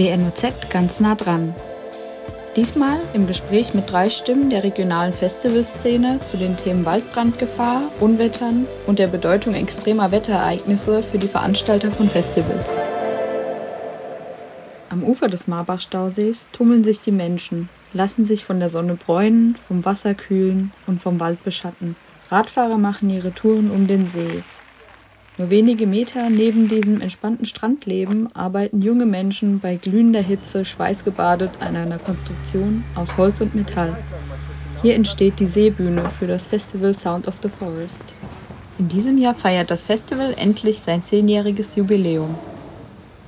WNOZ ganz nah dran. Diesmal im Gespräch mit drei Stimmen der regionalen Festivalszene zu den Themen Waldbrandgefahr, Unwettern und der Bedeutung extremer Wetterereignisse für die Veranstalter von Festivals. Am Ufer des Marbach-Stausees tummeln sich die Menschen, lassen sich von der Sonne bräunen, vom Wasser kühlen und vom Wald beschatten. Radfahrer machen ihre Touren um den See, nur wenige Meter neben diesem entspannten Strandleben arbeiten junge Menschen bei glühender Hitze schweißgebadet an einer Konstruktion aus Holz und Metall. Hier entsteht die Seebühne für das Festival Sound of the Forest. In diesem Jahr feiert das Festival endlich sein zehnjähriges Jubiläum.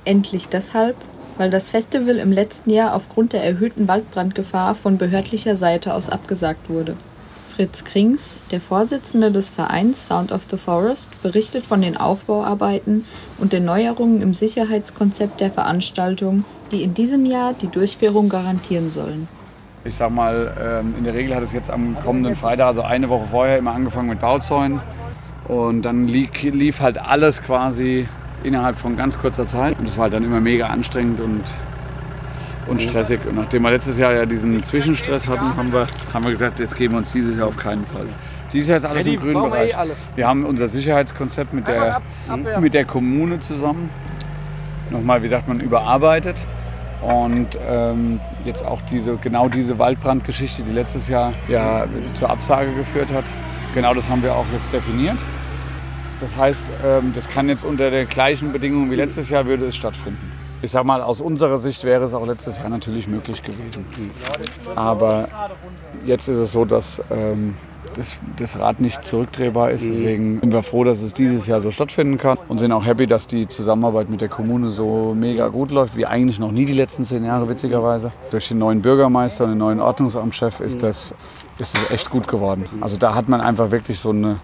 Endlich deshalb, weil das Festival im letzten Jahr aufgrund der erhöhten Waldbrandgefahr von behördlicher Seite aus abgesagt wurde. Fritz Krings, der Vorsitzende des Vereins Sound of the Forest, berichtet von den Aufbauarbeiten und den Neuerungen im Sicherheitskonzept der Veranstaltung, die in diesem Jahr die Durchführung garantieren sollen. Ich sag mal, ähm, in der Regel hat es jetzt am kommenden Freitag, also eine Woche vorher, immer angefangen mit Bauzäunen. Und dann lief halt alles quasi innerhalb von ganz kurzer Zeit. Und das war halt dann immer mega anstrengend und und stressig. Und nachdem wir letztes Jahr ja diesen Zwischenstress hatten, haben wir, haben wir gesagt, jetzt geben wir uns dieses Jahr auf keinen Fall. Dieses Jahr ist alles im grünen Bereich. Wir haben unser Sicherheitskonzept mit der, mit der Kommune zusammen nochmal, wie sagt man, überarbeitet. Und ähm, jetzt auch diese, genau diese Waldbrandgeschichte, die letztes Jahr ja zur Absage geführt hat, genau das haben wir auch jetzt definiert. Das heißt, ähm, das kann jetzt unter den gleichen Bedingungen wie letztes Jahr würde es stattfinden. Ich sag mal, aus unserer Sicht wäre es auch letztes Jahr natürlich möglich gewesen. Aber jetzt ist es so, dass ähm, das, das, Rad nicht zurückdrehbar ist. Deswegen sind wir froh, dass es dieses Jahr so stattfinden kann und sind auch happy, dass die Zusammenarbeit mit der Kommune so mega gut läuft, wie eigentlich noch nie die letzten zehn Jahre, witzigerweise. Durch den neuen Bürgermeister und den neuen Ordnungsamtschef ist das, ist das echt gut geworden. Also da hat man einfach wirklich so eine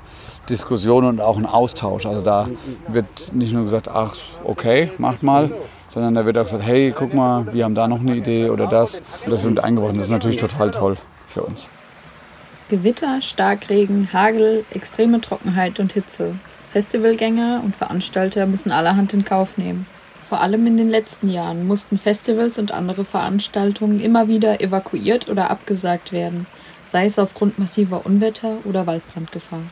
Diskussion und auch einen Austausch. Also da wird nicht nur gesagt, ach, okay, macht mal, sondern da wird auch gesagt, hey, guck mal, wir haben da noch eine Idee oder das. Und das wird eingebaut. Das ist natürlich total toll für uns. Gewitter, Starkregen, Hagel, extreme Trockenheit und Hitze. Festivalgänger und Veranstalter müssen allerhand in Kauf nehmen. Vor allem in den letzten Jahren mussten Festivals und andere Veranstaltungen immer wieder evakuiert oder abgesagt werden, sei es aufgrund massiver Unwetter oder Waldbrandgefahr.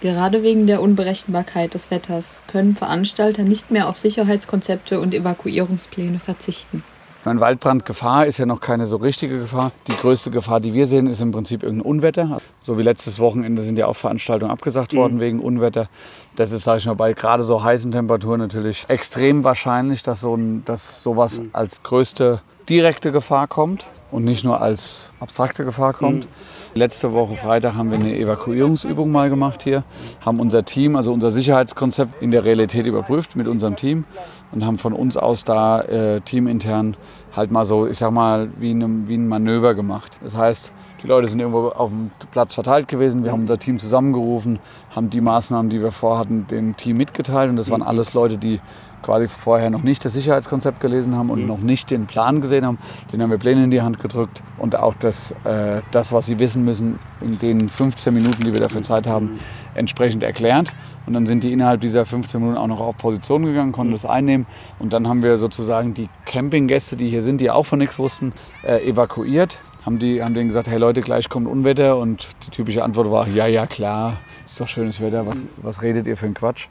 Gerade wegen der Unberechenbarkeit des Wetters können Veranstalter nicht mehr auf Sicherheitskonzepte und Evakuierungspläne verzichten. Meine Waldbrandgefahr ist ja noch keine so richtige Gefahr. Die größte Gefahr, die wir sehen, ist im Prinzip irgendein Unwetter. So wie letztes Wochenende sind ja auch Veranstaltungen abgesagt worden mhm. wegen Unwetter. Das ist, sage ich mal, bei gerade so heißen Temperaturen natürlich extrem wahrscheinlich, dass, so ein, dass sowas mhm. als größte direkte Gefahr kommt und nicht nur als abstrakte Gefahr kommt. Mhm. Letzte Woche Freitag haben wir eine Evakuierungsübung mal gemacht hier, haben unser Team, also unser Sicherheitskonzept in der Realität überprüft mit unserem Team und haben von uns aus da äh, teamintern halt mal so, ich sag mal, wie, eine, wie ein Manöver gemacht. Das heißt, die Leute sind irgendwo auf dem Platz verteilt gewesen. Wir haben unser Team zusammengerufen, haben die Maßnahmen, die wir vorhatten, dem Team mitgeteilt. Und das waren alles Leute, die quasi vorher noch nicht das Sicherheitskonzept gelesen haben und mhm. noch nicht den Plan gesehen haben. Den haben wir Pläne in die Hand gedrückt und auch das, äh, das, was sie wissen müssen, in den 15 Minuten, die wir dafür Zeit haben, entsprechend erklärt. Und dann sind die innerhalb dieser 15 Minuten auch noch auf Position gegangen, konnten das einnehmen. Und dann haben wir sozusagen die Campinggäste, die hier sind, die auch von nichts wussten, äh, evakuiert. Haben, die, haben denen gesagt, hey Leute, gleich kommt Unwetter. Und die typische Antwort war, ja, ja, klar, ist doch schönes Wetter, was, was redet ihr für einen Quatsch?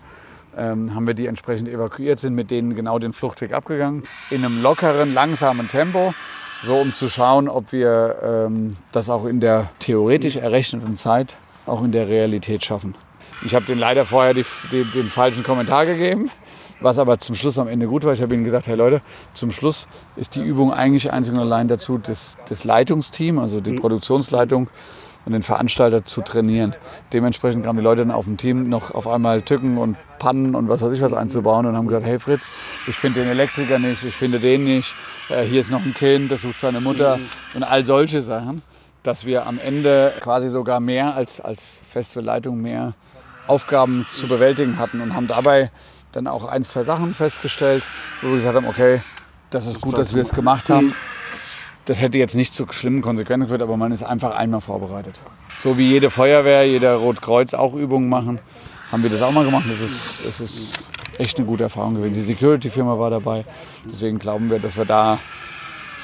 Ähm, haben wir die entsprechend evakuiert, sind mit denen genau den Fluchtweg abgegangen. In einem lockeren, langsamen Tempo, so um zu schauen, ob wir ähm, das auch in der theoretisch errechneten Zeit auch in der Realität schaffen. Ich habe denen leider vorher die, die, den falschen Kommentar gegeben, was aber zum Schluss am Ende gut war. Ich habe ihnen gesagt, hey Leute, zum Schluss ist die Übung eigentlich einzig und allein dazu, das, das Leitungsteam, also die. Produktionsleitung, und den Veranstalter zu trainieren. Dementsprechend kamen die Leute dann auf dem Team noch auf einmal Tücken und Pannen und was weiß ich was einzubauen und haben gesagt, hey Fritz, ich finde den Elektriker nicht, ich finde den nicht, äh, hier ist noch ein Kind, das sucht seine Mutter mhm. und all solche Sachen, dass wir am Ende quasi sogar mehr als, als Festivalleitung mehr Aufgaben zu bewältigen hatten und haben dabei dann auch ein, zwei Sachen festgestellt, wo wir gesagt haben, okay, das ist gut, dass wir es gemacht haben. Das hätte jetzt nicht zu schlimmen Konsequenzen geführt, aber man ist einfach einmal vorbereitet. So wie jede Feuerwehr, jeder Rotkreuz auch Übungen machen, haben wir das auch mal gemacht. Das ist, das ist echt eine gute Erfahrung gewesen. Die Security-Firma war dabei. Deswegen glauben wir, dass wir da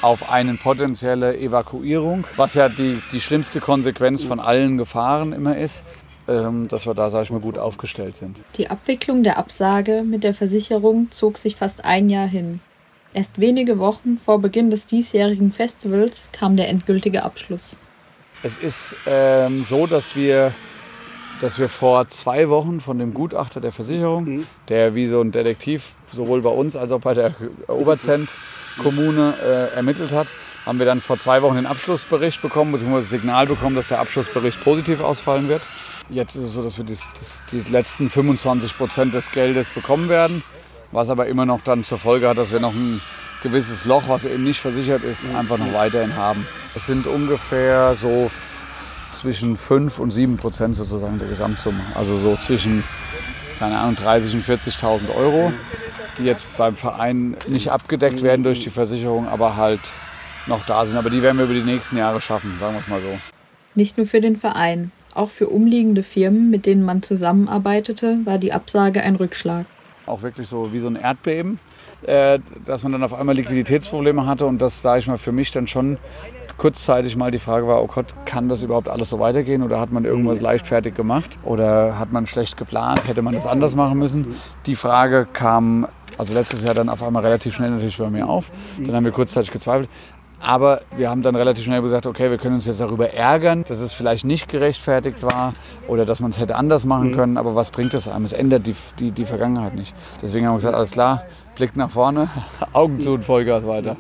auf eine potenzielle Evakuierung, was ja die, die schlimmste Konsequenz von allen Gefahren immer ist, ähm, dass wir da, sage ich mal, gut aufgestellt sind. Die Abwicklung der Absage mit der Versicherung zog sich fast ein Jahr hin. Erst wenige Wochen vor Beginn des diesjährigen Festivals kam der endgültige Abschluss. Es ist ähm, so, dass wir, dass wir vor zwei Wochen von dem Gutachter der Versicherung, mhm. der wie so ein Detektiv sowohl bei uns als auch bei der Oberzent-Kommune äh, ermittelt hat, haben wir dann vor zwei Wochen den Abschlussbericht bekommen, beziehungsweise das Signal bekommen, dass der Abschlussbericht positiv ausfallen wird. Jetzt ist es so, dass wir die, die letzten 25 Prozent des Geldes bekommen werden, was aber immer noch dann zur Folge hat, dass wir noch ein gewisses Loch, was eben nicht versichert ist, einfach noch weiterhin haben. Es sind ungefähr so zwischen 5 und 7 Prozent sozusagen der Gesamtsumme. Also so zwischen, keine Ahnung, 30 und 40.000 Euro, die jetzt beim Verein nicht abgedeckt werden durch die Versicherung, aber halt noch da sind. Aber die werden wir über die nächsten Jahre schaffen, sagen wir es mal so. Nicht nur für den Verein. Auch für umliegende Firmen, mit denen man zusammenarbeitete, war die Absage ein Rückschlag. Auch wirklich so wie so ein Erdbeben, äh, dass man dann auf einmal Liquiditätsprobleme hatte und das, sage ich mal, für mich dann schon kurzzeitig mal die Frage war, oh Gott, kann das überhaupt alles so weitergehen oder hat man irgendwas mhm. leichtfertig gemacht oder hat man schlecht geplant, hätte man das anders machen müssen? Die Frage kam also letztes Jahr dann auf einmal relativ schnell natürlich bei mir auf. Dann haben wir kurzzeitig gezweifelt. Aber wir haben dann relativ schnell gesagt, okay, wir können uns jetzt darüber ärgern, dass es vielleicht nicht gerechtfertigt war oder dass man es hätte anders machen mhm. können. Aber was bringt es einem? Es ändert die, die, die Vergangenheit nicht. Deswegen haben wir gesagt, alles klar, Blick nach vorne, Augen zu und Vollgas weiter.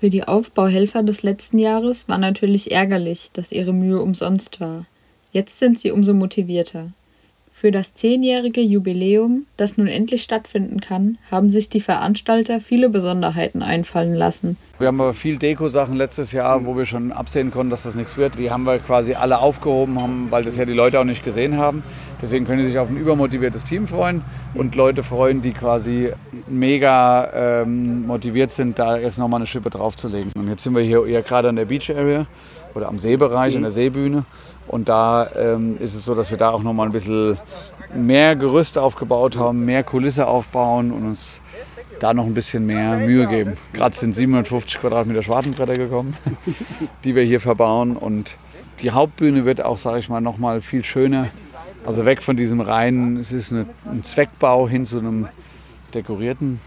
Für die Aufbauhelfer des letzten Jahres war natürlich ärgerlich, dass ihre Mühe umsonst war. Jetzt sind sie umso motivierter. Für das zehnjährige Jubiläum, das nun endlich stattfinden kann, haben sich die Veranstalter viele Besonderheiten einfallen lassen. Wir haben aber viel Deko-Sachen letztes Jahr, wo wir schon absehen konnten, dass das nichts wird. Die haben wir quasi alle aufgehoben, haben, weil das ja die Leute auch nicht gesehen haben. Deswegen können sie sich auf ein übermotiviertes Team freuen und Leute freuen, die quasi mega ähm, motiviert sind, da jetzt nochmal eine Schippe draufzulegen. Und jetzt sind wir hier eher gerade an der Beach Area oder am Seebereich, mhm. an der Seebühne. Und da ähm, ist es so, dass wir da auch noch mal ein bisschen mehr Gerüst aufgebaut haben, mehr Kulisse aufbauen und uns da noch ein bisschen mehr Mühe geben. Gerade sind 750 Quadratmeter Schwartenbretter gekommen, die wir hier verbauen. Und die Hauptbühne wird auch, sage ich mal, noch mal viel schöner. Also weg von diesem reinen, es ist eine, ein Zweckbau hin zu einem dekorierten.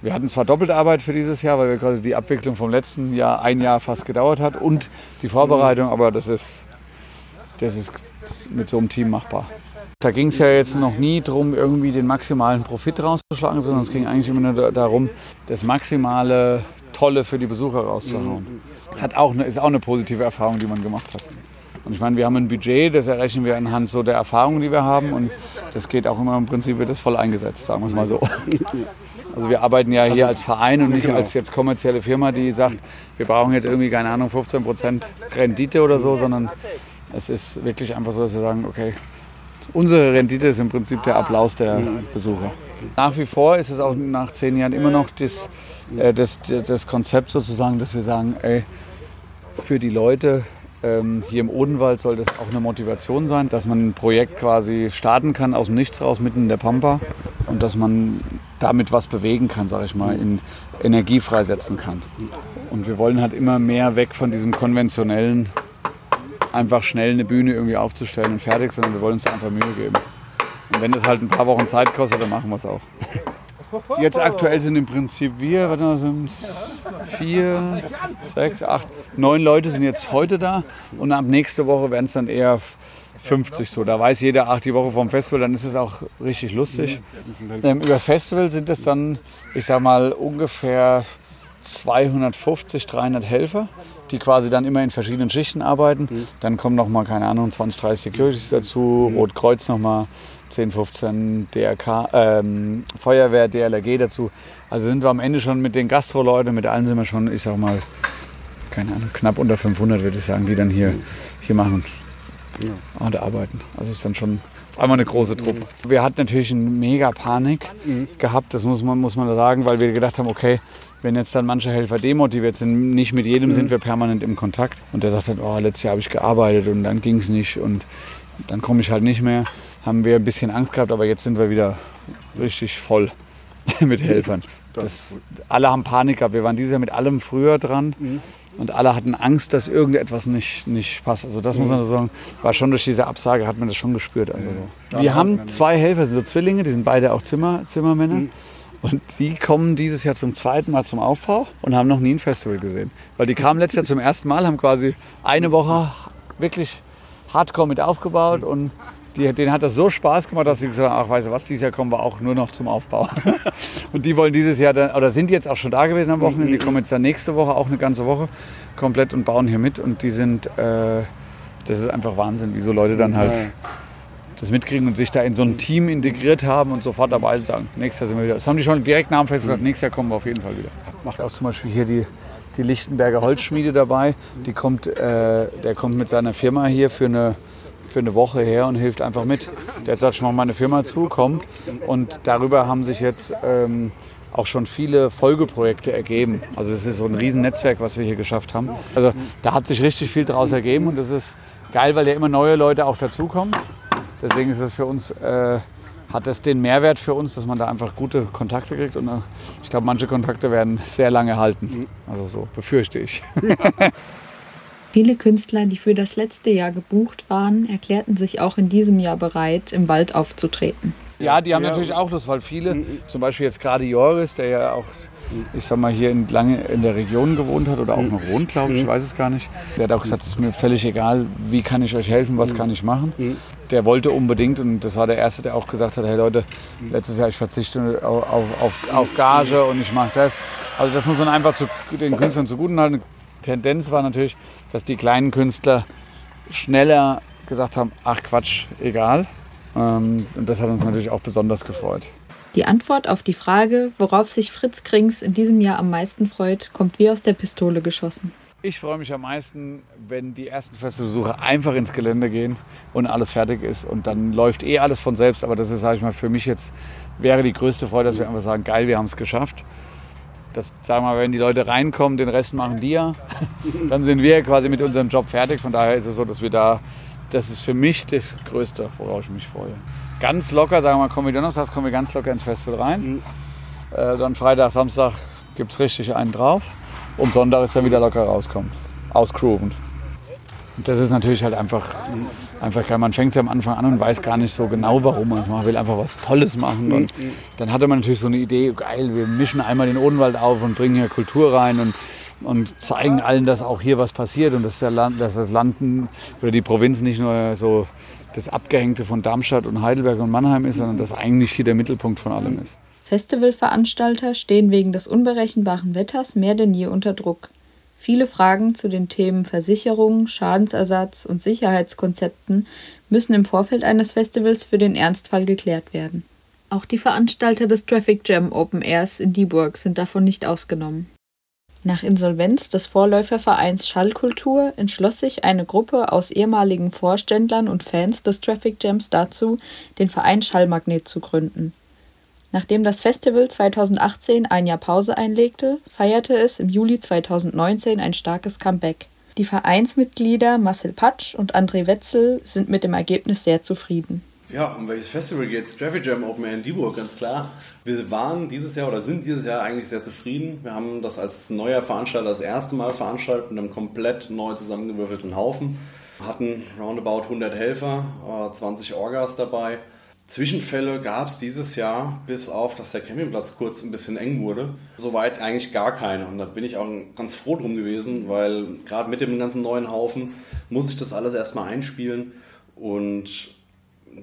Wir hatten zwar doppelte Arbeit für dieses Jahr, weil wir quasi die Abwicklung vom letzten Jahr ein Jahr fast gedauert hat und die Vorbereitung, aber das ist das ist mit so einem Team machbar. Da ging es ja jetzt noch nie darum, irgendwie den maximalen Profit rauszuschlagen, sondern es ging eigentlich immer nur darum, das maximale Tolle für die Besucher rauszuhauen. Hat auch eine, ist auch eine positive Erfahrung, die man gemacht hat. Und ich meine, wir haben ein Budget, das errechnen wir anhand so der Erfahrungen, die wir haben. Und das geht auch immer im Prinzip, wird das voll eingesetzt, sagen wir es mal so. Also wir arbeiten ja hier als Verein und nicht genau. als jetzt kommerzielle Firma, die sagt, wir brauchen jetzt irgendwie, keine Ahnung, 15% Rendite oder so, sondern es ist wirklich einfach so, dass wir sagen, okay, unsere Rendite ist im Prinzip der Applaus der Besucher. Nach wie vor ist es auch nach zehn Jahren immer noch das, äh, das, das Konzept sozusagen, dass wir sagen, ey, für die Leute ähm, hier im Odenwald soll das auch eine Motivation sein, dass man ein Projekt quasi starten kann aus dem Nichts raus, mitten in der Pampa und dass man damit was bewegen kann, sage ich mal, in Energie freisetzen kann. Und wir wollen halt immer mehr weg von diesem konventionellen einfach schnell eine Bühne irgendwie aufzustellen und fertig, sondern wir wollen uns einfach Mühe geben. Und wenn das halt ein paar Wochen Zeit kostet, dann machen wir es auch. Jetzt aktuell sind im Prinzip wir, warte sind vier, sechs, acht, neun Leute sind jetzt heute da und ab nächste Woche werden es dann eher 50 so. Da weiß jeder, ach, die Woche vom Festival, dann ist es auch richtig lustig. Ähm, über das Festival sind es dann, ich sag mal, ungefähr 250, 300 Helfer, die quasi dann immer in verschiedenen Schichten arbeiten. Mhm. Dann kommen noch mal, keine Ahnung, 20, 30 Securities dazu, mhm. Rotkreuz noch mal 10, 15 DRK, ähm, Feuerwehr, DLRG dazu. Also sind wir am Ende schon mit den Gastro-Leuten, mit allen sind wir schon, ich sag mal, keine Ahnung, knapp unter 500 würde ich sagen, die dann hier, mhm. hier machen ja. und arbeiten. Also ist dann schon einmal eine große Truppe. Mhm. Wir hatten natürlich eine mega Panik mhm. gehabt, das muss man, muss man sagen, weil wir gedacht haben, okay, wenn jetzt dann manche Helfer demotiviert sind, nicht mit jedem mhm. sind wir permanent im Kontakt. Und der sagt dann, oh, letztes Jahr habe ich gearbeitet und dann ging es nicht und dann komme ich halt nicht mehr. Haben wir ein bisschen Angst gehabt, aber jetzt sind wir wieder richtig voll mit Helfern. Das, alle haben Panik gehabt. Wir waren dieses Jahr mit allem früher dran. Mhm. Und alle hatten Angst, dass irgendetwas nicht, nicht passt. Also das mhm. muss man so sagen, war schon durch diese Absage, hat man das schon gespürt. Also so. Wir haben zwei Helfer, sind so Zwillinge, die sind beide auch Zimmer, Zimmermänner. Mhm. Und die kommen dieses Jahr zum zweiten Mal zum Aufbau und haben noch nie ein Festival gesehen. Weil die kamen letztes Jahr zum ersten Mal, haben quasi eine Woche wirklich hardcore mit aufgebaut und die, denen hat das so Spaß gemacht, dass sie gesagt haben, ach weißt du was, dieses Jahr kommen wir auch nur noch zum Aufbau. und die wollen dieses Jahr, dann, oder sind jetzt auch schon da gewesen am Wochenende, die kommen jetzt dann nächste Woche, auch eine ganze Woche komplett und bauen hier mit und die sind, äh, das ist einfach Wahnsinn, wie so Leute dann halt das mitkriegen und sich da in so ein Team integriert haben und sofort dabei sagen, nächstes Jahr sind wir wieder. Das haben die schon direkt nach dem Fest gesagt, nächstes Jahr kommen wir auf jeden Fall wieder. Macht auch zum Beispiel hier die, die Lichtenberger Holzschmiede dabei. Die kommt, äh, der kommt mit seiner Firma hier für eine, für eine Woche her und hilft einfach mit. Der hat gesagt, ich mache meine Firma zu, komm. Und darüber haben sich jetzt ähm, auch schon viele Folgeprojekte ergeben. Also es ist so ein Riesennetzwerk, was wir hier geschafft haben. Also da hat sich richtig viel draus ergeben und das ist geil, weil ja immer neue Leute auch dazukommen. Deswegen ist es für uns, äh, hat es den Mehrwert für uns, dass man da einfach gute Kontakte kriegt. Und äh, ich glaube, manche Kontakte werden sehr lange halten. Also so befürchte ich. Viele Künstler, die für das letzte Jahr gebucht waren, erklärten sich auch in diesem Jahr bereit, im Wald aufzutreten. Ja, die haben ja. natürlich auch Lust, weil viele, zum Beispiel jetzt gerade Joris, der ja auch ich sag mal, hier in, lange in der Region gewohnt hat oder auch noch wohnt, glaube ich, ich weiß es gar nicht. Der hat auch gesagt, es ist mir völlig egal, wie kann ich euch helfen, was kann ich machen. Der wollte unbedgt und das war der Erste, der auch gesagt hat, hey Leute, letztes Jahr ich verzichte auf, auf, auf Gage und ich mache das. Also das muss man einfach zu, den Künstlern zugutehalten. Die Tendenz war natürlich, dass die kleinen Künstler schneller gesagt haben, ach Quatsch, egal. Ähm, und das hat uns natürlich auch besonders gefreut. Die Antwort auf die Frage, worauf sich Fritz Krings in diesem Jahr am meisten freut, kommt wie aus der Pistole geschossen. Ich freue mich am meisten, wenn die ersten Festivalbesucher einfach ins Gelände gehen und alles fertig ist. Und dann läuft eh alles von selbst. Aber das ist, sage ich mal, für mich jetzt wäre die größte Freude, dass wir einfach sagen, geil, wir haben es geschafft. Das, sagen wir mal, wenn die Leute reinkommen, den Rest machen die ja. Dann sind wir quasi mit unserem Job fertig. Von daher ist es so, dass wir da, das ist für mich das Größte, worauf ich mich freue ganz locker, sagen wir mal, kommen wir Donnerstag, kommen wir ganz locker ins Festival rein. Mhm. Äh, dann Freitag, Samstag gibt es richtig einen drauf. Und Sonntag ist dann wieder locker rauskommen. Ausgrooven. Und das ist natürlich halt einfach, einfach geil. Man fängt es ja am Anfang an und weiß gar nicht so genau, warum man es macht. Man will einfach was Tolles machen. Und dann hatte man natürlich so eine Idee, geil, wir mischen einmal den Odenwald auf und bringen hier Kultur rein und, und zeigen allen, dass auch hier was passiert und dass, der Land, dass das Land oder die Provinz nicht nur so das Abgehängte von Darmstadt und Heidelberg und Mannheim ist, sondern dass eigentlich hier der Mittelpunkt von allem ist. Festivalveranstalter stehen wegen des unberechenbaren Wetters mehr denn je unter Druck. Viele Fragen zu den Themen Versicherung, Schadensersatz und Sicherheitskonzepten müssen im Vorfeld eines Festivals für den Ernstfall geklärt werden. Auch die Veranstalter des Traffic Jam Open Airs in Dieburg sind davon nicht ausgenommen. Nach Insolvenz des Vorläufervereins Schallkultur entschloss sich eine Gruppe aus ehemaligen Vorständlern und Fans des Traffic Jams dazu, den Verein Schallmagnet zu gründen. Nachdem das Festival 2018 ein Jahr Pause einlegte, feierte es im Juli 2019 ein starkes Comeback. Die Vereinsmitglieder Marcel Patsch und André Wetzel sind mit dem Ergebnis sehr zufrieden. Ja, um welches Festival geht's? Traffic Jam Open Air in Dieburg, ganz klar. Wir waren dieses Jahr oder sind dieses Jahr eigentlich sehr zufrieden. Wir haben das als neuer Veranstalter das erste Mal veranstaltet mit einem komplett neu zusammengewürfelten Haufen. Hatten roundabout 100 Helfer, 20 äh, Orgas dabei. Zwischenfälle gab es dieses Jahr, bis auf, dass der Campingplatz kurz ein bisschen eng wurde. Soweit eigentlich gar keine. Und da bin ich auch ganz froh drum gewesen, weil gerade mit dem ganzen neuen Haufen muss ich das alles erstmal einspielen. Und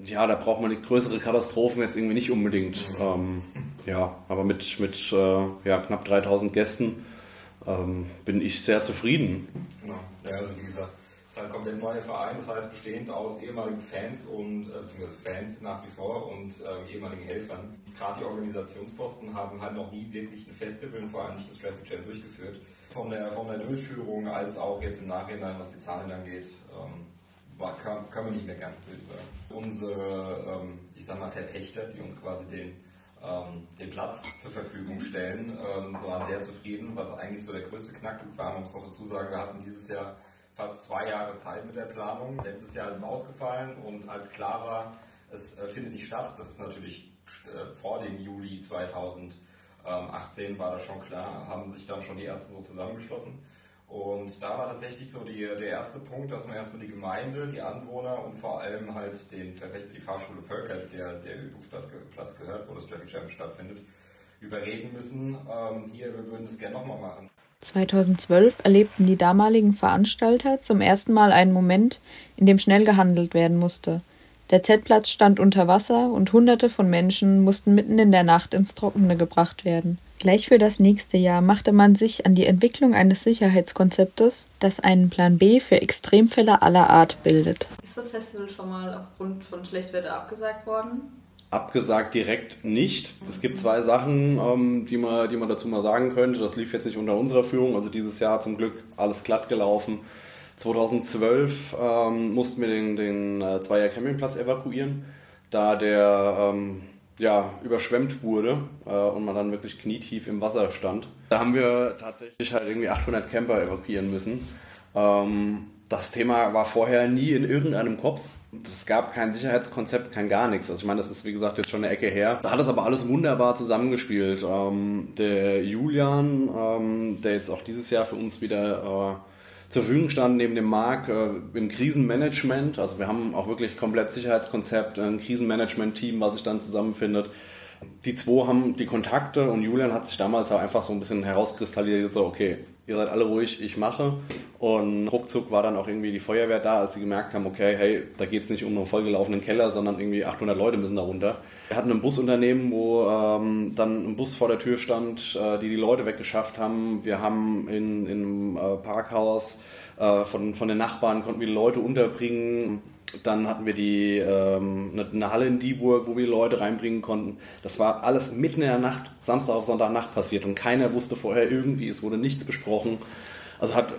ja, da braucht man größere Katastrophen jetzt irgendwie nicht unbedingt. Ähm, ja, aber mit, mit äh, ja, knapp 3000 Gästen ähm, bin ich sehr zufrieden. Genau, ja, also wie gesagt, es ist halt komplett neuer Verein, das heißt bestehend aus ehemaligen Fans und äh, beziehungsweise Fans nach wie vor und äh, ehemaligen Helfern. Gerade die Organisationsposten haben halt noch nie wirklich ein Festival und vor allem nicht das Traffic Jam durchgeführt. Von der, von der Durchführung als auch jetzt im Nachhinein, was die Zahlen angeht. Ähm, war, kann, kann man nicht meckern, würde ich sagen. Unsere, ähm, ich sag mal, Verpächter, die uns quasi den, ähm, den Platz zur Verfügung stellen, ähm, waren sehr zufrieden, was eigentlich so der größte Knackpunkt war. Man muss noch dazu sagen, wir hatten dieses Jahr fast zwei Jahre Zeit mit der Planung. Letztes Jahr ist es ausgefallen und als klar war, es äh, findet nicht statt, das ist natürlich äh, vor dem Juli 2018 war das schon klar, haben sich dann schon die ersten so zusammengeschlossen. Und da war tatsächlich so die, der erste Punkt, dass man erstmal die Gemeinde, die Anwohner und vor allem halt den, die Fahrschule Völker, der der Übungsplatz gehört, wo das Traffic Jam stattfindet, überreden müssen, ähm, hier, wir würden das gerne nochmal machen. 2012 erlebten die damaligen Veranstalter zum ersten Mal einen Moment, in dem schnell gehandelt werden musste. Der Z-Platz stand unter Wasser und Hunderte von Menschen mussten mitten in der Nacht ins Trockene gebracht werden. Gleich für das nächste Jahr machte man sich an die Entwicklung eines Sicherheitskonzeptes, das einen Plan B für Extremfälle aller Art bildet. Ist das Festival schon mal aufgrund von Schlechtwetter abgesagt worden? Abgesagt direkt nicht. Es gibt zwei Sachen, ähm, die, man, die man dazu mal sagen könnte. Das lief jetzt nicht unter unserer Führung, also dieses Jahr zum Glück alles glatt gelaufen. 2012 ähm, mussten wir den, den äh, Zweier Campingplatz evakuieren, da der ähm, ja, überschwemmt wurde äh, und man dann wirklich knietief im Wasser stand. Da haben wir tatsächlich halt irgendwie 800 Camper evakuieren müssen. Ähm, das Thema war vorher nie in irgendeinem Kopf. Es gab kein Sicherheitskonzept, kein gar nichts. Also ich meine, das ist wie gesagt jetzt schon eine Ecke her. Da hat es aber alles wunderbar zusammengespielt. Ähm, der Julian, ähm, der jetzt auch dieses Jahr für uns wieder äh, zur Verfügung stand neben dem Marc äh, im Krisenmanagement. Also wir haben auch wirklich komplett Sicherheitskonzept, ein Krisenmanagement-Team, was sich dann zusammenfindet. Die zwei haben die Kontakte und Julian hat sich damals auch einfach so ein bisschen herauskristallisiert, so okay, ihr seid alle ruhig, ich mache. Und ruckzuck war dann auch irgendwie die Feuerwehr da, als sie gemerkt haben, okay, hey, da geht es nicht um einen vollgelaufenen Keller, sondern irgendwie 800 Leute müssen da runter. Wir hatten ein Busunternehmen, wo ähm, dann ein Bus vor der Tür stand, äh, die die Leute weggeschafft haben. Wir haben in, in einem äh, Parkhaus äh, von, von den Nachbarn konnten wir die Leute unterbringen. Dann hatten wir die ähm, eine, eine Halle in Dieburg, wo wir die Leute reinbringen konnten. Das war alles mitten in der Nacht, Samstag auf Sonntagnacht passiert und keiner wusste vorher irgendwie, es wurde nichts besprochen. Also hat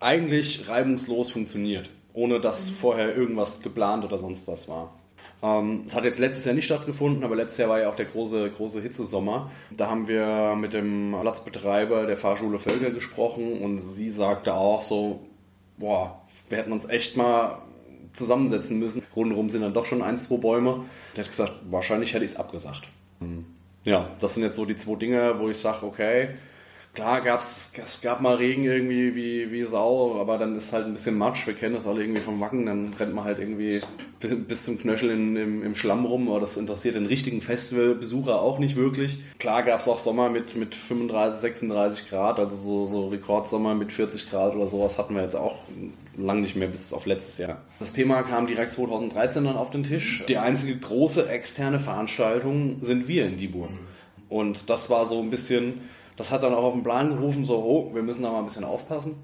eigentlich reibungslos funktioniert, ohne dass vorher irgendwas geplant oder sonst was war. Ähm, es hat jetzt letztes Jahr nicht stattgefunden, aber letztes Jahr war ja auch der große, große Hitzesommer. Da haben wir mit dem Platzbetreiber der Fahrschule Völker gesprochen und sie sagte auch so, boah, wir hätten uns echt mal zusammensetzen müssen. Rundherum sind dann doch schon ein, zwei Bäume. Der hat gesagt, wahrscheinlich hätte ich es abgesagt. Mhm. Ja, das sind jetzt so die zwei Dinge, wo ich sage, okay, Klar gab's, es gab mal Regen irgendwie wie, wie Sau, aber dann ist halt ein bisschen Matsch. Wir kennen das alle irgendwie vom Wacken, dann rennt man halt irgendwie bis, bis zum Knöchel in, im, im Schlamm rum, aber das interessiert den richtigen Festivalbesucher auch nicht wirklich. Klar gab's auch Sommer mit, mit 35, 36 Grad, also so, so Rekordsommer mit 40 Grad oder sowas hatten wir jetzt auch lang nicht mehr bis auf letztes Jahr. Das Thema kam direkt 2013 dann auf den Tisch. Die einzige große externe Veranstaltung sind wir in Dieburg. Und das war so ein bisschen das hat dann auch auf den Plan gerufen, so, oh, wir müssen da mal ein bisschen aufpassen.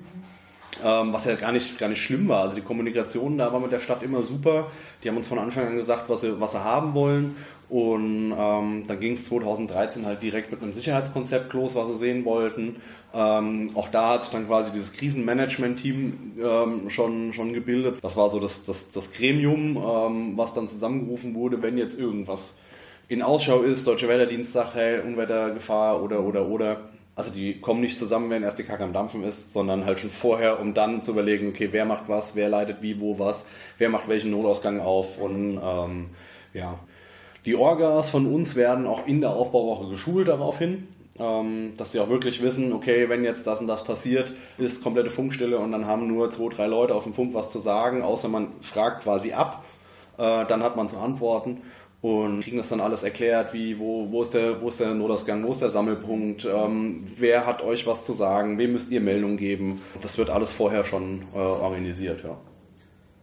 Ähm, was ja gar nicht, gar nicht schlimm war. Also die Kommunikation da war mit der Stadt immer super. Die haben uns von Anfang an gesagt, was sie, was sie haben wollen. Und ähm, dann ging es 2013 halt direkt mit einem Sicherheitskonzept los, was sie sehen wollten. Ähm, auch da hat sich dann quasi dieses Krisenmanagement-Team ähm, schon, schon gebildet. Das war so das, das, das Gremium, ähm, was dann zusammengerufen wurde, wenn jetzt irgendwas in Ausschau ist, Deutsche Wetterdienst sagt, hey, Unwettergefahr oder, oder, oder. Also die kommen nicht zusammen, wenn erst die Kacke am Dampfen ist, sondern halt schon vorher, um dann zu überlegen, okay, wer macht was, wer leitet wie, wo was, wer macht welchen Notausgang auf und ähm, ja. Die Orgas von uns werden auch in der Aufbauwoche geschult daraufhin, ähm, dass sie auch wirklich wissen, okay, wenn jetzt das und das passiert, ist komplette Funkstille und dann haben nur zwei, drei Leute auf dem Funk was zu sagen, außer man fragt quasi ab, äh, dann hat man zu antworten und kriegen das dann alles erklärt, wie, wo, wo ist der, wo ist der Notausgang, wo ist der Sammelpunkt, ähm, wer hat euch was zu sagen, wem müsst ihr Meldung geben. Das wird alles vorher schon äh, organisiert, ja.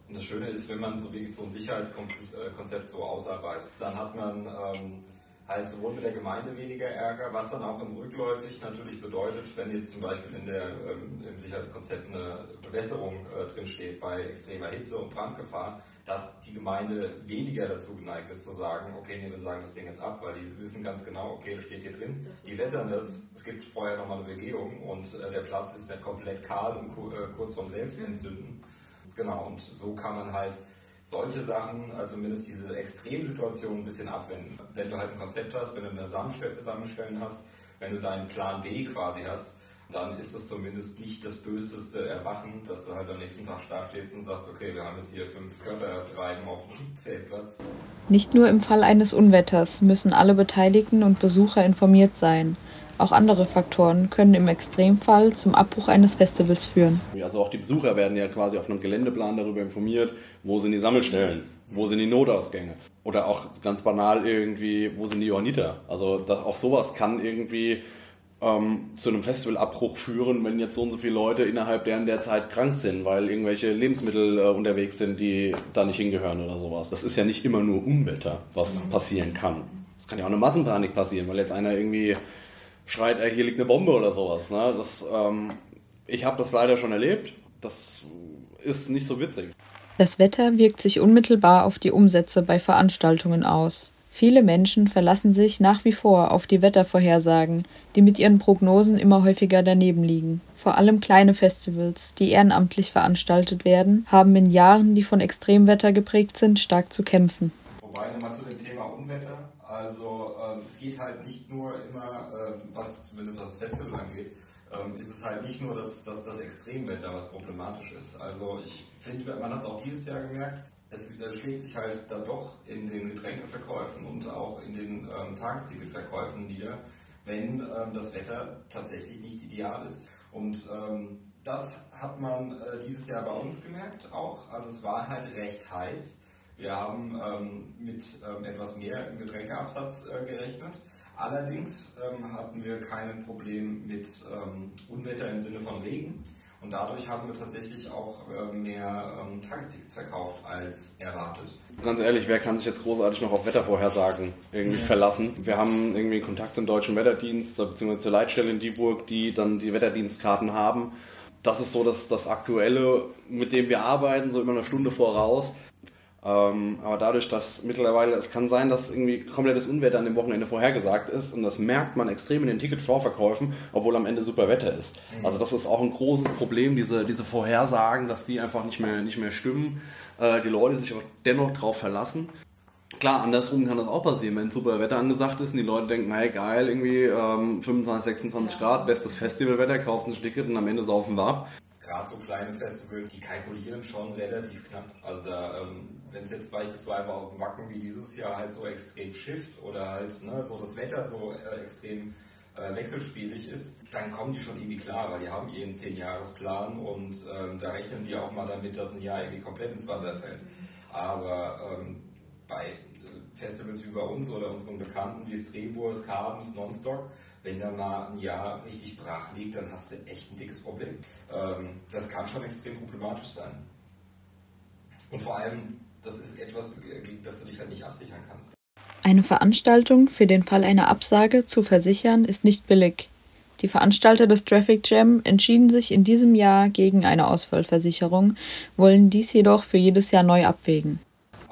Und das Schöne ist, wenn man so wirklich so ein Sicherheitskonzept so ausarbeitet, dann hat man ähm, halt sowohl mit der Gemeinde weniger Ärger, was dann auch im Rückläufig natürlich bedeutet, wenn jetzt zum Beispiel in der, ähm, im Sicherheitskonzept eine Bewässerung äh, drin bei extremer Hitze und Brandgefahr, dass die Gemeinde weniger dazu geneigt ist zu sagen, okay, nee, wir sagen das Ding jetzt ab, weil die wissen ganz genau, okay, das steht hier drin, die wässern das, es gibt vorher nochmal eine Begehung und äh, der Platz ist nicht komplett kahl und äh, kurz vorm Selbstentzünden. Genau, und so kann man halt solche Sachen, also zumindest diese Extremsituationen ein bisschen abwenden. Wenn du halt ein Konzept hast, wenn du eine Sammelstellen hast, wenn du deinen Plan B quasi hast, dann ist es zumindest nicht das böseste Erwachen, dass du halt am nächsten Tag da stehst und sagst, okay, wir haben jetzt hier fünf Körperreiben auf dem Zeltplatz. Nicht nur im Fall eines Unwetters müssen alle Beteiligten und Besucher informiert sein. Auch andere Faktoren können im Extremfall zum Abbruch eines Festivals führen. Also auch die Besucher werden ja quasi auf einem Geländeplan darüber informiert, wo sind die Sammelstellen, wo sind die Notausgänge. Oder auch ganz banal irgendwie, wo sind die Johanniter. Also das, auch sowas kann irgendwie ähm, zu einem Festivalabbruch führen, wenn jetzt so und so viele Leute innerhalb deren der Zeit krank sind, weil irgendwelche Lebensmittel äh, unterwegs sind, die da nicht hingehören oder sowas. Das ist ja nicht immer nur Unwetter, was passieren kann. Es kann ja auch eine Massenpanik passieren, weil jetzt einer irgendwie schreit, ey, hier liegt eine Bombe oder sowas. Ne? Das, ähm, ich habe das leider schon erlebt. Das ist nicht so witzig. Das Wetter wirkt sich unmittelbar auf die Umsätze bei Veranstaltungen aus. Viele Menschen verlassen sich nach wie vor auf die Wettervorhersagen, die mit ihren Prognosen immer häufiger daneben liegen. Vor allem kleine Festivals, die ehrenamtlich veranstaltet werden, haben in Jahren, die von Extremwetter geprägt sind, stark zu kämpfen. Wobei nochmal zu dem Thema Unwetter. Also ähm, es geht halt nicht nur immer, ähm, was wenn das Festival angeht, ähm, ist es halt nicht nur das, das, das Extremwetter, was problematisch ist. Also ich finde, man hat es auch dieses Jahr gemerkt, es schlägt sich halt dann doch in den Getränkeverkäufen und auch in den ähm, Tagesticketverkäufen nieder, wenn ähm, das Wetter tatsächlich nicht ideal ist. Und ähm, das hat man äh, dieses Jahr bei uns gemerkt auch. Also es war halt recht heiß. Wir haben ähm, mit ähm, etwas mehr Getränkeabsatz äh, gerechnet. Allerdings ähm, hatten wir kein Problem mit Unwetter im Sinne von Regen. Und dadurch haben wir tatsächlich auch äh, mehr ähm, Tagestickets verkauft als erwartet. Ganz ehrlich, wer kann sich jetzt großartig noch auf Wettervorhersagen irgendwie ja. verlassen? Wir haben irgendwie Kontakt zum deutschen Wetterdienst bzw. zur Leitstelle in Dieburg, die dann die Wetterdienstkarten haben. Das ist so das, das Aktuelle, mit dem wir arbeiten, so immer eine Stunde voraus. Ähm, aber dadurch, dass mittlerweile, es kann sein, dass irgendwie komplettes Unwetter an dem Wochenende vorhergesagt ist und das merkt man extrem in den Ticketvorverkäufen, obwohl am Ende super Wetter ist. Mhm. Also das ist auch ein großes Problem, diese, diese Vorhersagen, dass die einfach nicht mehr, nicht mehr stimmen, äh, die Leute sich aber dennoch drauf verlassen. Klar, andersrum kann das auch passieren, wenn super Wetter angesagt ist und die Leute denken, hey geil, irgendwie ähm, 25, 26 Grad, bestes Festivalwetter, kaufen ein Ticket und am Ende saufen wir ab gerade so kleine Festivals, die kalkulieren schon relativ knapp. Also da, ähm, wenn es jetzt beispielsweise auf dem Wacken wie dieses Jahr halt so extrem schifft oder halt ne, so das Wetter so äh, extrem äh, wechselspielig ist, dann kommen die schon irgendwie klar, weil die haben ihren 10-Jahres-Plan und ähm, da rechnen die auch mal damit, dass ein Jahr irgendwie komplett ins Wasser fällt. Aber ähm, bei äh, Festivals wie bei uns oder unseren Bekannten wie Streburs, Carbons, Nonstock, wenn da mal ein Jahr richtig brach liegt, dann hast du echt ein dickes Problem. Ähm, das kann schon extrem problematisch sein. Und vor allem, das ist etwas, das du dich halt nicht absichern kannst. Eine Veranstaltung für den Fall einer Absage zu versichern ist nicht billig. Die Veranstalter des Traffic Jam entschieden sich in diesem Jahr gegen eine Ausfallversicherung, wollen dies jedoch für jedes Jahr neu abwägen.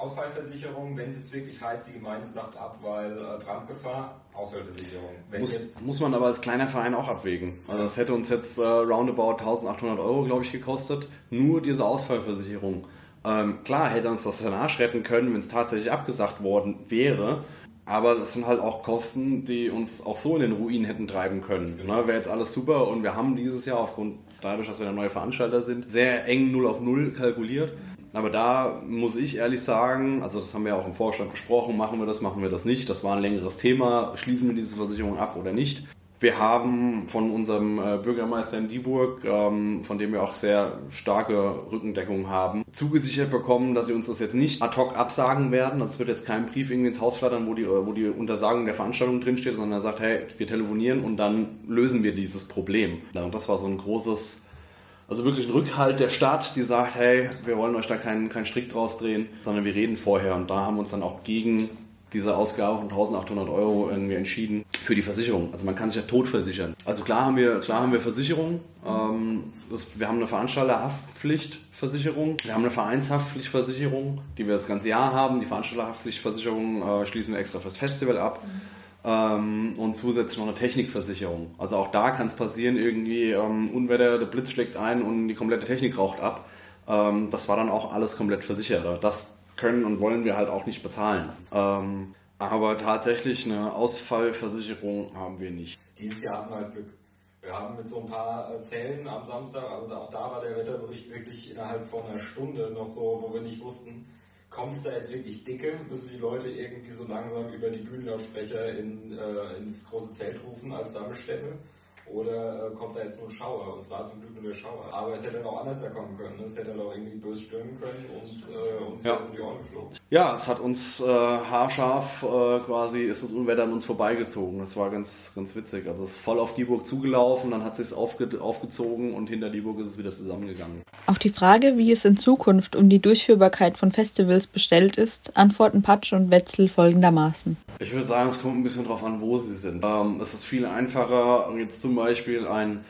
Ausfallversicherung, wenn es jetzt wirklich heißt, die Gemeinde sagt ab, weil äh, Brandgefahr, Ausfallversicherung. Muss, muss, man aber als kleiner Verein auch abwägen. Also das hätte uns jetzt äh, roundabout 1800 Euro, glaube ich, gekostet. Nur diese Ausfallversicherung. Ähm, klar hätte uns das den Arsch retten können, wenn es tatsächlich abgesagt worden wäre. Aber das sind halt auch Kosten, die uns auch so in den Ruin hätten treiben können. Genau. Ne, Wäre jetzt alles super und wir haben dieses Jahr aufgrund dadurch, dass wir der neue Veranstalter sind, sehr eng 0 auf 0 kalkuliert. Aber da muss ich ehrlich sagen, also das haben wir ja auch im Vorstand besprochen, machen wir das, machen wir das nicht. Das war ein längeres Thema. Schließen wir diese Versicherung ab oder nicht? Wir haben von unserem äh, Bürgermeister in Dieburg, ähm, von dem wir auch sehr starke Rückendeckung haben, zugesichert bekommen, dass sie uns das jetzt nicht ad hoc absagen werden. Das wird jetzt kein Brief irgendwie ins Haus flattern, wo die, wo die Untersagung der Veranstaltung drinsteht, sondern er sagt, hey, wir telefonieren und dann lösen wir dieses Problem. Und das war so ein großes also wirklich ein Rückhalt der Stadt, die sagt, hey, wir wollen euch da keinen, keinen Strick draus drehen, sondern wir reden vorher. Und da haben wir uns dann auch gegen diese Ausgabe von 1800 Euro irgendwie entschieden für die Versicherung. Also man kann sich ja tot versichern. Also klar haben wir, klar haben wir Versicherung. Ähm, das, wir haben eine Veranstalterhaftpflichtversicherung. Wir haben eine Vereinshaftpflichtversicherung, die wir das ganze Jahr haben. Die Veranstalterhaftpflichtversicherung äh, schließen wir extra fürs Festival ab. Mhm ähm, und zusätzlich noch eine Technikversicherung. Also auch da kann es passieren, irgendwie ähm, Unwetter, der Blitz schlägt ein und die komplette Technik raucht ab. Ähm, das war dann auch alles komplett versichert. Das können und wollen wir halt auch nicht bezahlen. Ähm, aber tatsächlich eine Ausfallversicherung haben wir nicht. Dieses Jahr hatten wir halt Glück. Wir haben mit so ein paar äh, Zellen am Samstag, also auch da war der Wetterbericht wirklich innerhalb von einer Stunde noch so, wo wir nicht wussten, kommt es da jetzt wirklich dicke, müssen die Leute irgendwie so langsam über die Bühnenlautsprecher in, äh, ins große Zelt rufen als Sammelstelle oder äh, kommt da jetzt nur ein Schauer? Und es war zum Glück nur der Schauer. Aber es hätte dann auch anders da kommen können. Ne? Es hätte dann auch irgendwie bös stürmen können und äh, uns Ja. um die Ohren geflogen. Ja, es hat uns äh, haarscharf äh, quasi, ist das Unwetter an uns vorbeigezogen. Das war ganz, ganz witzig. Also es ist voll auf Dieburg zugelaufen, dann hat es sich aufge aufgezogen und hinter Dieburg ist es wieder zusammengegangen. Auf die Frage, wie es in Zukunft um die Durchführbarkeit von Festivals bestellt ist, antworten Patsch und Wetzel folgendermaßen. Ich würde sagen, es kommt ein bisschen drauf an, wo sie sind. Ähm, es ist viel einfacher, jetzt zum Beispiel ein,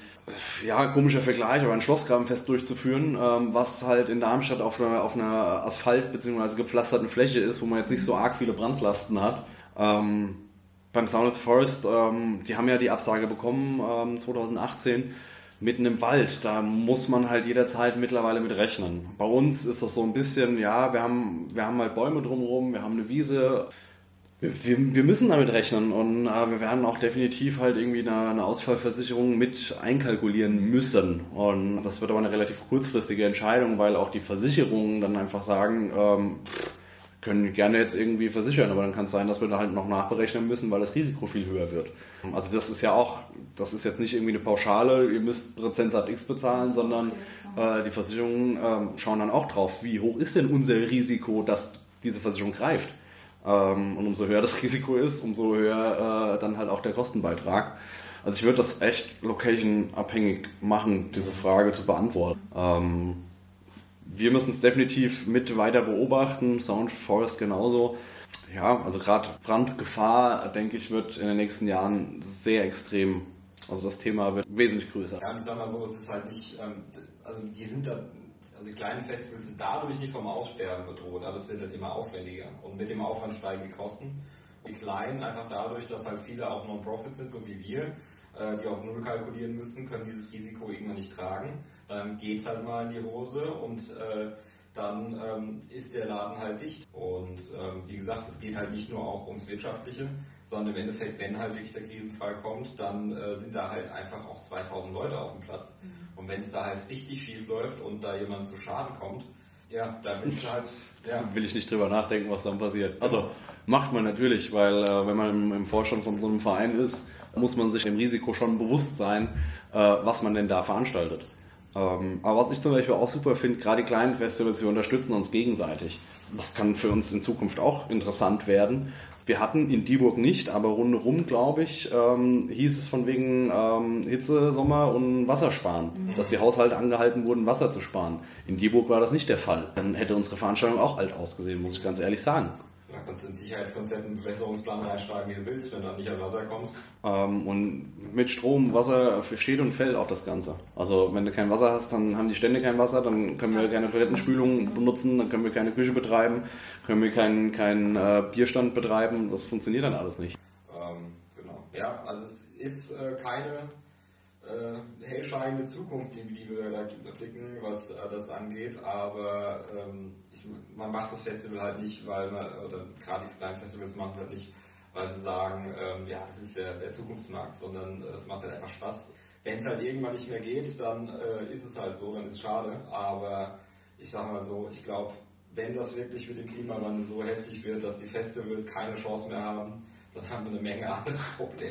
ja, komischer Vergleich, aber ein Schlossgrabenfest durchzuführen, ähm, was halt in Darmstadt auf einer, auf einer Asphalt- bzw. gepflasterten Fläche ist, wo man jetzt nicht so arg viele Brandlasten hat. Ähm, beim Sounded Forest, ähm, die haben ja die Absage bekommen ähm, 2018 mitten im Wald. Da muss man halt jederzeit mittlerweile mit rechnen. Bei uns ist das so ein bisschen, ja, wir haben, wir haben halt Bäume drumherum, wir haben eine Wiese. Wir, wir, müssen damit rechnen und äh, wir werden auch definitiv halt irgendwie eine, eine Ausfallversicherung mit einkalkulieren müssen. Und das wird aber eine relativ kurzfristige Entscheidung, weil auch die Versicherungen dann einfach sagen, ähm, können gerne jetzt irgendwie versichern, aber dann kann es sein, dass wir da halt noch nachberechnen müssen, weil das Risiko viel höher wird. Also das ist ja auch, das ist jetzt nicht irgendwie eine Pauschale, ihr müsst Prozentsatz X bezahlen, sondern äh, die Versicherungen ähm, schauen dann auch drauf, wie hoch ist denn unser Risiko, dass diese Versicherung greift. Ähm, und umso höher das Risiko ist, umso höher äh, dann halt auch der Kostenbeitrag. Also ich würde das echt location-abhängig machen, diese Frage zu beantworten. Ähm, wir müssen es definitiv mit weiter beobachten, Sound Forest genauso. Ja, also gerade Brandgefahr, denke ich, wird in den nächsten Jahren sehr extrem. Also das Thema wird wesentlich größer. Ja, ich sag mal so, es ist halt nicht, ähm, also die sind da, also die kleinen Festivals sind dadurch nicht vom Aussterben bedroht, aber es wird dann immer aufwendiger. Und mit dem Aufwand steigen die Kosten. Die kleinen einfach dadurch, dass halt viele auch Non-Profit sind, so wie wir, äh, die auf Null kalkulieren müssen, können dieses Risiko irgendwann nicht tragen. Dann geht's halt mal in die Hose und äh, dann ähm, ist der Laden halt dicht. Und ähm, wie gesagt, es geht halt nicht nur auch ums Wirtschaftliche, sondern im Endeffekt, wenn halt wirklich der Krisenfall kommt, dann äh, sind da halt einfach auch 2000 Leute auf dem Platz. Und wenn es da halt richtig schief läuft und da jemand zu Schaden kommt, ja, dann ist halt, ja, will ich nicht drüber nachdenken, was dann passiert. Also macht man natürlich, weil äh, wenn man im, im Vorstand von so einem Verein ist, muss man sich dem Risiko schon bewusst sein, äh, was man denn da veranstaltet. Ähm, aber was ich zum Beispiel auch super finde, gerade die kleinen Festivals, wir unterstützen uns gegenseitig. Das kann für uns in Zukunft auch interessant werden. Wir hatten in Dieburg nicht, aber rundherum, glaube ich, ähm, hieß es von wegen ähm, Hitze, Sommer und Wassersparen, dass die Haushalte angehalten wurden, Wasser zu sparen. In Dieburg war das nicht der Fall. Dann hätte unsere Veranstaltung auch alt ausgesehen, muss ich ganz ehrlich sagen. Da kannst du in Sicherheitskonzept einen Bewässerungsplan reinschreiben, wie du willst, wenn du nicht an Wasser kommst. Ähm, und mit Strom, Wasser steht und fällt auch das Ganze. Also wenn du kein Wasser hast, dann haben die Stände kein Wasser, dann können wir keine Toilettenspülung benutzen, dann können wir keine Küche betreiben, können wir keinen keinen äh, Bierstand betreiben. Das funktioniert dann alles nicht. Ähm, genau. Ja, also es ist äh, keine äh, hellscheinende Zukunft, die, die wir da blicken, was äh, das angeht, aber ähm, ich, man macht das Festival halt nicht, weil man, oder gerade die kleinen Festivals machen es halt nicht, weil sie sagen, ähm, ja, das ist der, der Zukunftsmarkt, sondern äh, es macht halt einfach Spaß. Wenn es halt irgendwann nicht mehr geht, dann äh, ist es halt so, dann ist es schade, aber ich sag mal so, ich glaube, wenn das wirklich für den Klimawandel so heftig wird, dass die Festivals keine Chance mehr haben, dann haben wir eine Menge andere Probleme.